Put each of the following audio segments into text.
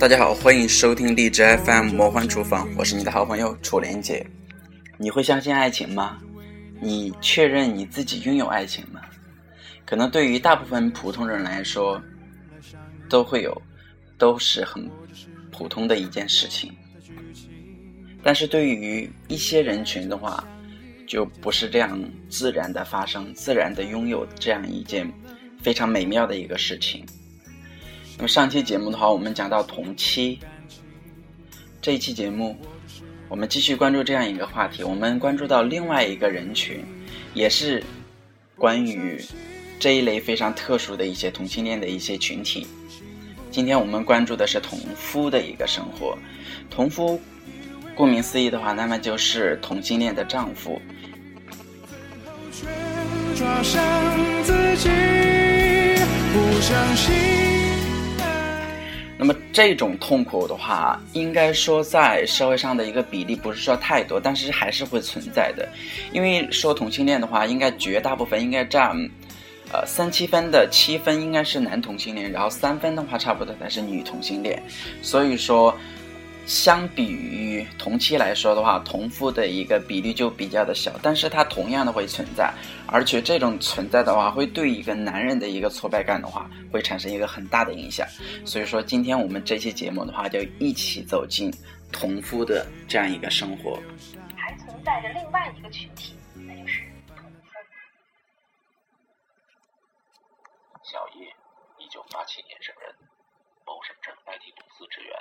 大家好，欢迎收听荔枝 FM 魔幻厨房，我是你的好朋友楚莲姐。你会相信爱情吗？你确认你自己拥有爱情吗？可能对于大部分普通人来说，都会有，都是很普通的一件事情。但是对于一些人群的话，就不是这样自然的发生、自然的拥有这样一件非常美妙的一个事情。那么上期节目的话，我们讲到同期，这一期节目，我们继续关注这样一个话题。我们关注到另外一个人群，也是关于这一类非常特殊的一些同性恋的一些群体。今天我们关注的是同夫的一个生活。同夫，顾名思义的话，那么就是同性恋的丈夫。抓伤自己，不相信。那么这种痛苦的话，应该说在社会上的一个比例不是说太多，但是还是会存在的。因为说同性恋的话，应该绝大部分应该占，呃三七分的七分应该是男同性恋，然后三分的话差不多才是女同性恋。所以说。相比于同期来说的话，同夫的一个比例就比较的小，但是它同样的会存在，而且这种存在的话，会对一个男人的一个挫败感的话，会产生一个很大的影响。所以说，今天我们这期节目的话，就一起走进同夫的这样一个生活。还存在着另外一个群体，那就是。小叶，一九八七年生人，某省镇 IT 公司职员。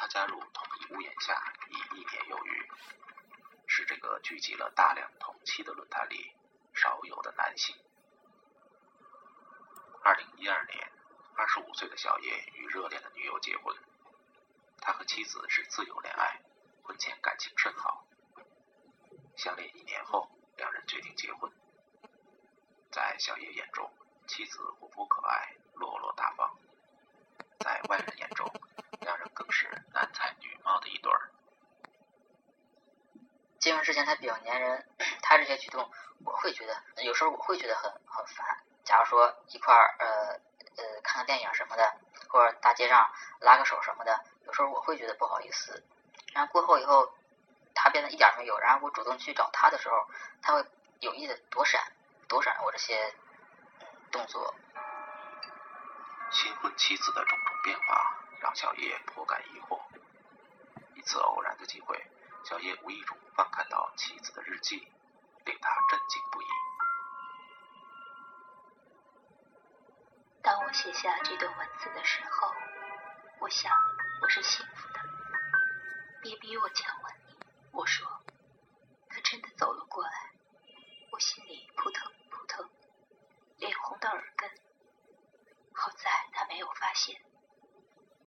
他加入同一屋檐下已一年有余，是这个聚集了大量同期的论坛里少有的男性。二零一二年，二十五岁的小叶与热恋的女友结婚，他和妻子是自由恋爱，婚前感情甚好。相恋一年后，两人决定结婚。在小叶眼中，妻子活泼可爱，落落大方；在外人眼中，两人更是男才女貌的一对儿。之前他比较粘人，他这些举动我会觉得，有时候我会觉得很很烦。假如说一块儿呃呃看个电影什么的，或者大街上拉个手什么的，有时候我会觉得不好意思。然后过后以后，他变得一点没有，然后我主动去找他的时候，他会有意的躲闪躲闪我这些动作。新婚妻子的种种变化。让小叶颇感疑惑。一次偶然的机会，小叶无意中翻看到妻子的日记令他震惊不已。当我写下这段文字的时候我想我是幸福的。别逼我强吻你我说他真的走了过来我心里扑腾扑腾脸红的耳根。好在他没有发现